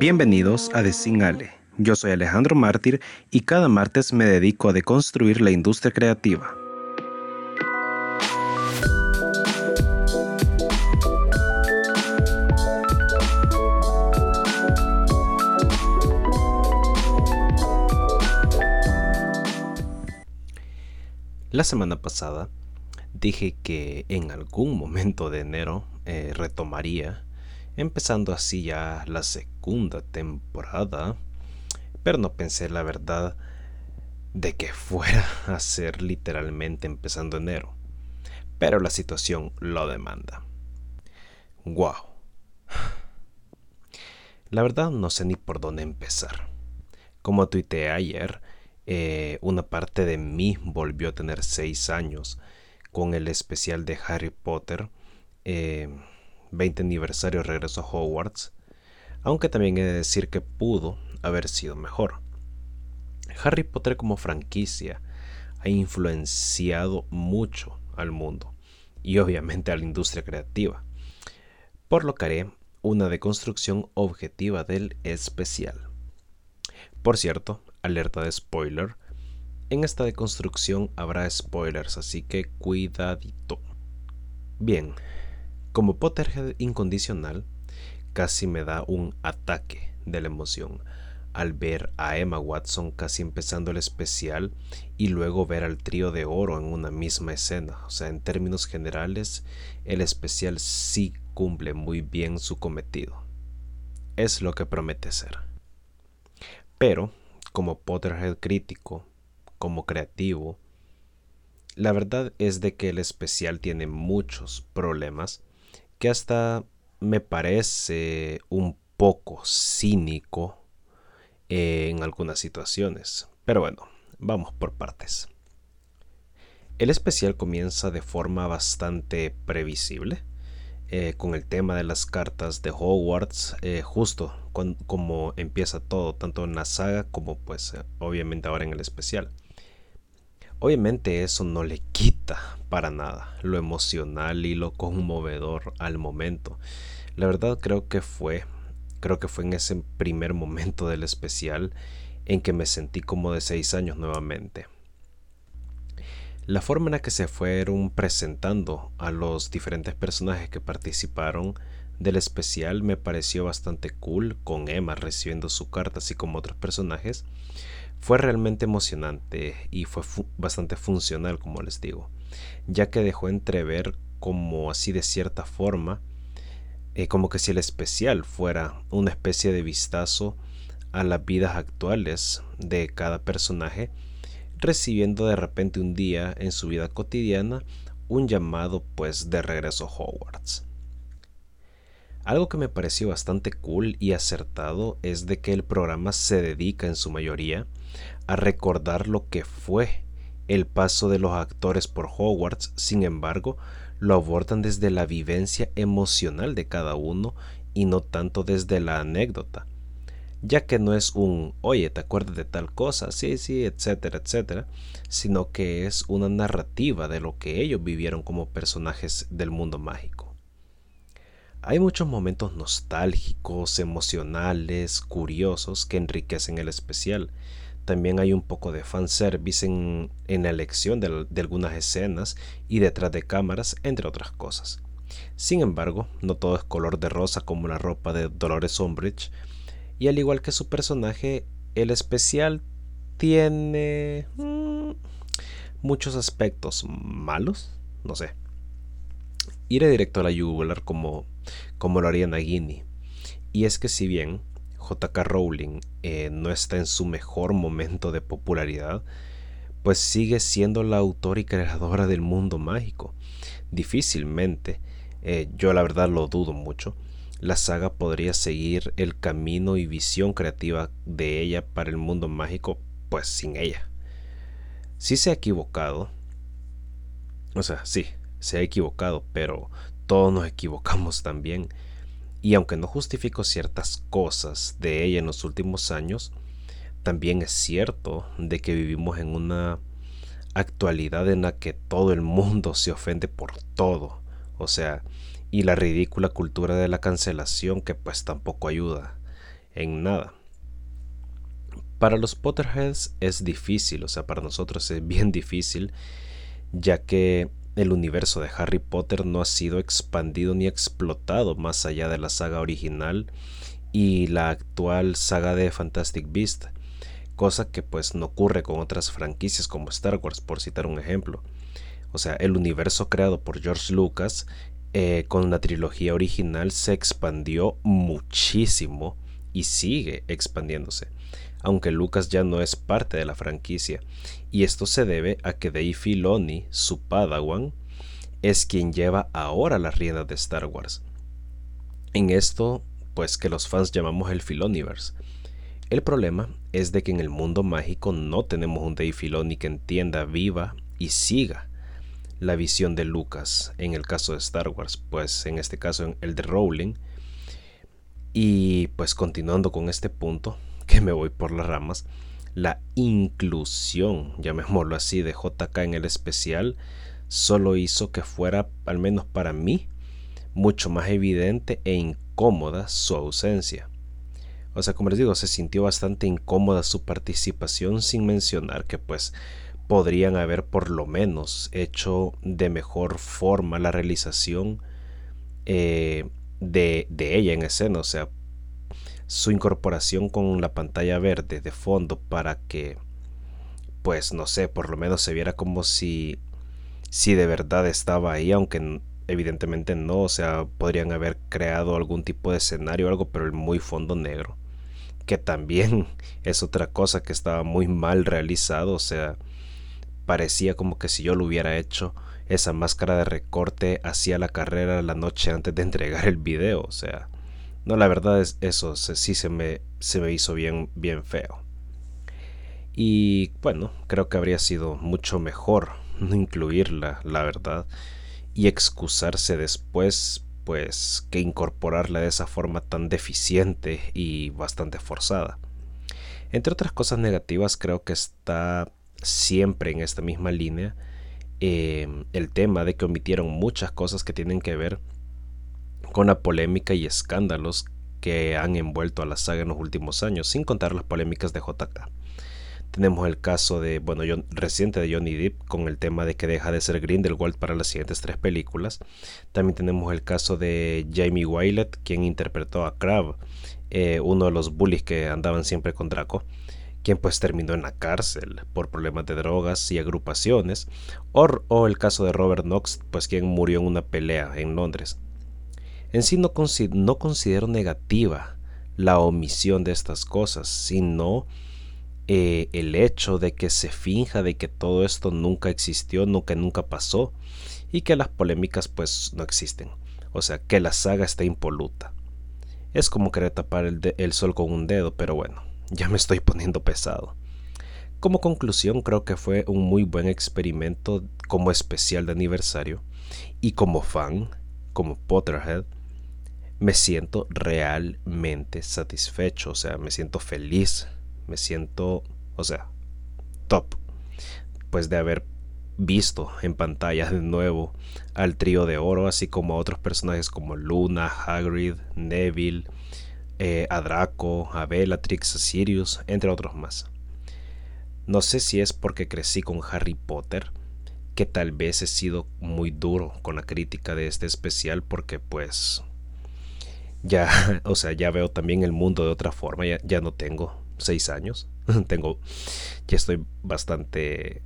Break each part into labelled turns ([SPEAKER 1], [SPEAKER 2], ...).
[SPEAKER 1] Bienvenidos a Desingale. Yo soy Alejandro Mártir y cada martes me dedico a deconstruir la industria creativa. La semana pasada dije que en algún momento de enero eh, retomaría, empezando así ya la segunda temporada, pero no pensé la verdad de que fuera a ser literalmente empezando enero. Pero la situación lo demanda. Wow. La verdad no sé ni por dónde empezar. Como tuiteé ayer, eh, una parte de mí volvió a tener 6 años con el especial de Harry Potter, 20 eh, aniversario regreso a Hogwarts, aunque también he de decir que pudo haber sido mejor. Harry Potter como franquicia ha influenciado mucho al mundo y obviamente a la industria creativa, por lo que haré una deconstrucción objetiva del especial. Por cierto, alerta de spoiler. En esta deconstrucción habrá spoilers, así que cuidadito. Bien, como Potterhead incondicional, casi me da un ataque de la emoción al ver a Emma Watson casi empezando el especial y luego ver al trío de oro en una misma escena. O sea, en términos generales, el especial sí cumple muy bien su cometido. Es lo que promete ser. Pero como Potterhead crítico, como creativo, la verdad es de que el especial tiene muchos problemas que hasta me parece un poco cínico en algunas situaciones. Pero bueno, vamos por partes. El especial comienza de forma bastante previsible eh, con el tema de las cartas de Hogwarts, eh, justo como empieza todo, tanto en la saga como pues eh, obviamente ahora en el especial. Obviamente eso no le quita para nada lo emocional y lo conmovedor al momento. La verdad creo que fue, creo que fue en ese primer momento del especial en que me sentí como de seis años nuevamente. La forma en la que se fueron presentando a los diferentes personajes que participaron del especial me pareció bastante cool, con Emma recibiendo su carta así como otros personajes. Fue realmente emocionante y fue bastante funcional, como les digo, ya que dejó entrever como así de cierta forma, eh, como que si el especial fuera una especie de vistazo a las vidas actuales de cada personaje recibiendo de repente un día en su vida cotidiana un llamado pues de regreso a Hogwarts. Algo que me pareció bastante cool y acertado es de que el programa se dedica en su mayoría a recordar lo que fue el paso de los actores por Hogwarts, sin embargo, lo abordan desde la vivencia emocional de cada uno y no tanto desde la anécdota ya que no es un, oye, ¿te acuerdas de tal cosa? Sí, sí, etcétera, etcétera, sino que es una narrativa de lo que ellos vivieron como personajes del mundo mágico. Hay muchos momentos nostálgicos, emocionales, curiosos que enriquecen el especial. También hay un poco de fanservice en, en la elección de, algunas escenas y detrás de cámaras, entre otras cosas. Sin embargo, no todo es color de rosa como la ropa de Dolores Umbridge, y al igual que su personaje, el especial tiene mm, muchos aspectos malos, no sé. Iré directo a la yugular como, como lo haría Nagini. Y es que si bien JK Rowling eh, no está en su mejor momento de popularidad, pues sigue siendo la autora y creadora del mundo mágico. Difícilmente, eh, yo la verdad lo dudo mucho, la saga podría seguir el camino y visión creativa de ella para el mundo mágico, pues sin ella. Sí se ha equivocado. O sea, sí, se ha equivocado, pero todos nos equivocamos también. Y aunque no justifico ciertas cosas de ella en los últimos años, también es cierto de que vivimos en una actualidad en la que todo el mundo se ofende por todo. O sea, y la ridícula cultura de la cancelación que pues tampoco ayuda en nada. Para los Potterheads es difícil, o sea, para nosotros es bien difícil, ya que el universo de Harry Potter no ha sido expandido ni explotado más allá de la saga original y la actual saga de Fantastic Beast, cosa que pues no ocurre con otras franquicias como Star Wars, por citar un ejemplo. O sea, el universo creado por George Lucas eh, con la trilogía original se expandió muchísimo y sigue expandiéndose, aunque Lucas ya no es parte de la franquicia, y esto se debe a que Dave Filoni, su padawan, es quien lleva ahora las riendas de Star Wars. En esto pues que los fans llamamos el Filoniverse. El problema es de que en el mundo mágico no tenemos un Dave Filoni que entienda, viva y siga la visión de Lucas en el caso de Star Wars, pues en este caso el de Rowling. Y pues continuando con este punto, que me voy por las ramas, la inclusión, llamémoslo así, de JK en el especial, solo hizo que fuera, al menos para mí, mucho más evidente e incómoda su ausencia. O sea, como les digo, se sintió bastante incómoda su participación sin mencionar que pues podrían haber por lo menos hecho de mejor forma la realización eh, de, de ella en escena. O sea, su incorporación con la pantalla verde de fondo para que pues no sé, por lo menos se viera como si si de verdad estaba ahí, aunque evidentemente no, o sea, podrían haber creado algún tipo de escenario o algo, pero el muy fondo negro, que también es otra cosa que estaba muy mal realizado, o sea, parecía como que si yo lo hubiera hecho, esa máscara de recorte hacía la carrera la noche antes de entregar el video, o sea, no, la verdad es eso, sí se me, se me hizo bien, bien feo. Y bueno, creo que habría sido mucho mejor incluirla, la verdad y excusarse después, pues que incorporarla de esa forma tan deficiente y bastante forzada. Entre otras cosas negativas, creo que está siempre en esta misma línea em, el tema de que omitieron muchas cosas que tienen que ver con la polémica y escándalos que han envuelto a la saga en los últimos años, sin contar las polémicas de JK. Tenemos el caso de, bueno, yo, reciente de Johnny Depp con el tema de que deja de ser Grindelwald para las siguientes tres películas. También tenemos el caso de Jamie Wylett, quien interpretó a Crab, eh, uno de los bullies que andaban siempre con Draco, quien pues terminó en la cárcel por problemas de drogas y agrupaciones. O, o el caso de Robert Knox, pues quien murió en una pelea en Londres. En sí no, considero negativa la omisión de estas cosas, sino eh, el hecho de que se finja de que todo esto nunca existió, nunca, nunca pasó y que las polémicas pues no existen. O sea, que la saga está impoluta. Es como querer tapar el, el sol con un dedo, pero bueno, ya me estoy poniendo pesado. Como conclusión, creo que fue un muy buen experimento como especial de aniversario y como fan, como Potterhead, me siento realmente satisfecho, o sea, me siento feliz me siento, o sea, top. Pues de haber visto en pantalla de nuevo al trío de oro, así como a otros personajes como Luna, Hagrid, Neville, eh, a Draco, a Bellatrix, a Sirius, entre otros más. No sé si es porque crecí con Harry Potter, que tal vez he sido muy duro con la crítica de este especial porque pues ya, o sea, ya veo también el mundo de otra forma, ya, ya no tengo seis años. Tengo, ya estoy bastante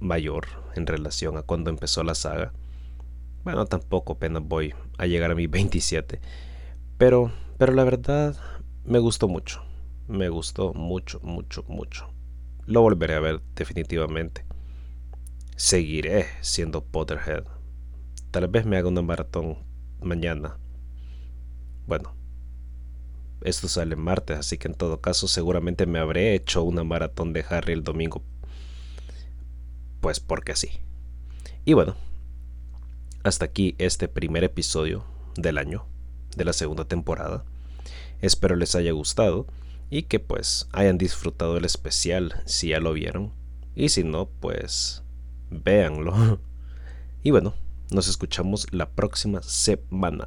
[SPEAKER 1] mayor en relación a cuando empezó la saga. Bueno, tampoco apenas voy a llegar a mi 27. Pero, pero la verdad me gustó mucho. Me gustó mucho, mucho, mucho. Lo volveré a ver definitivamente. Seguiré siendo Potterhead. Tal vez me haga una maratón mañana. Bueno, esto sale martes, así que en todo caso seguramente me habré hecho una maratón de Harry el domingo. Pues porque sí. Y bueno, hasta aquí este primer episodio del año, de la segunda temporada. Espero les haya gustado y que pues hayan disfrutado el especial si ya lo vieron. Y si no, pues véanlo. Y bueno, nos escuchamos la próxima semana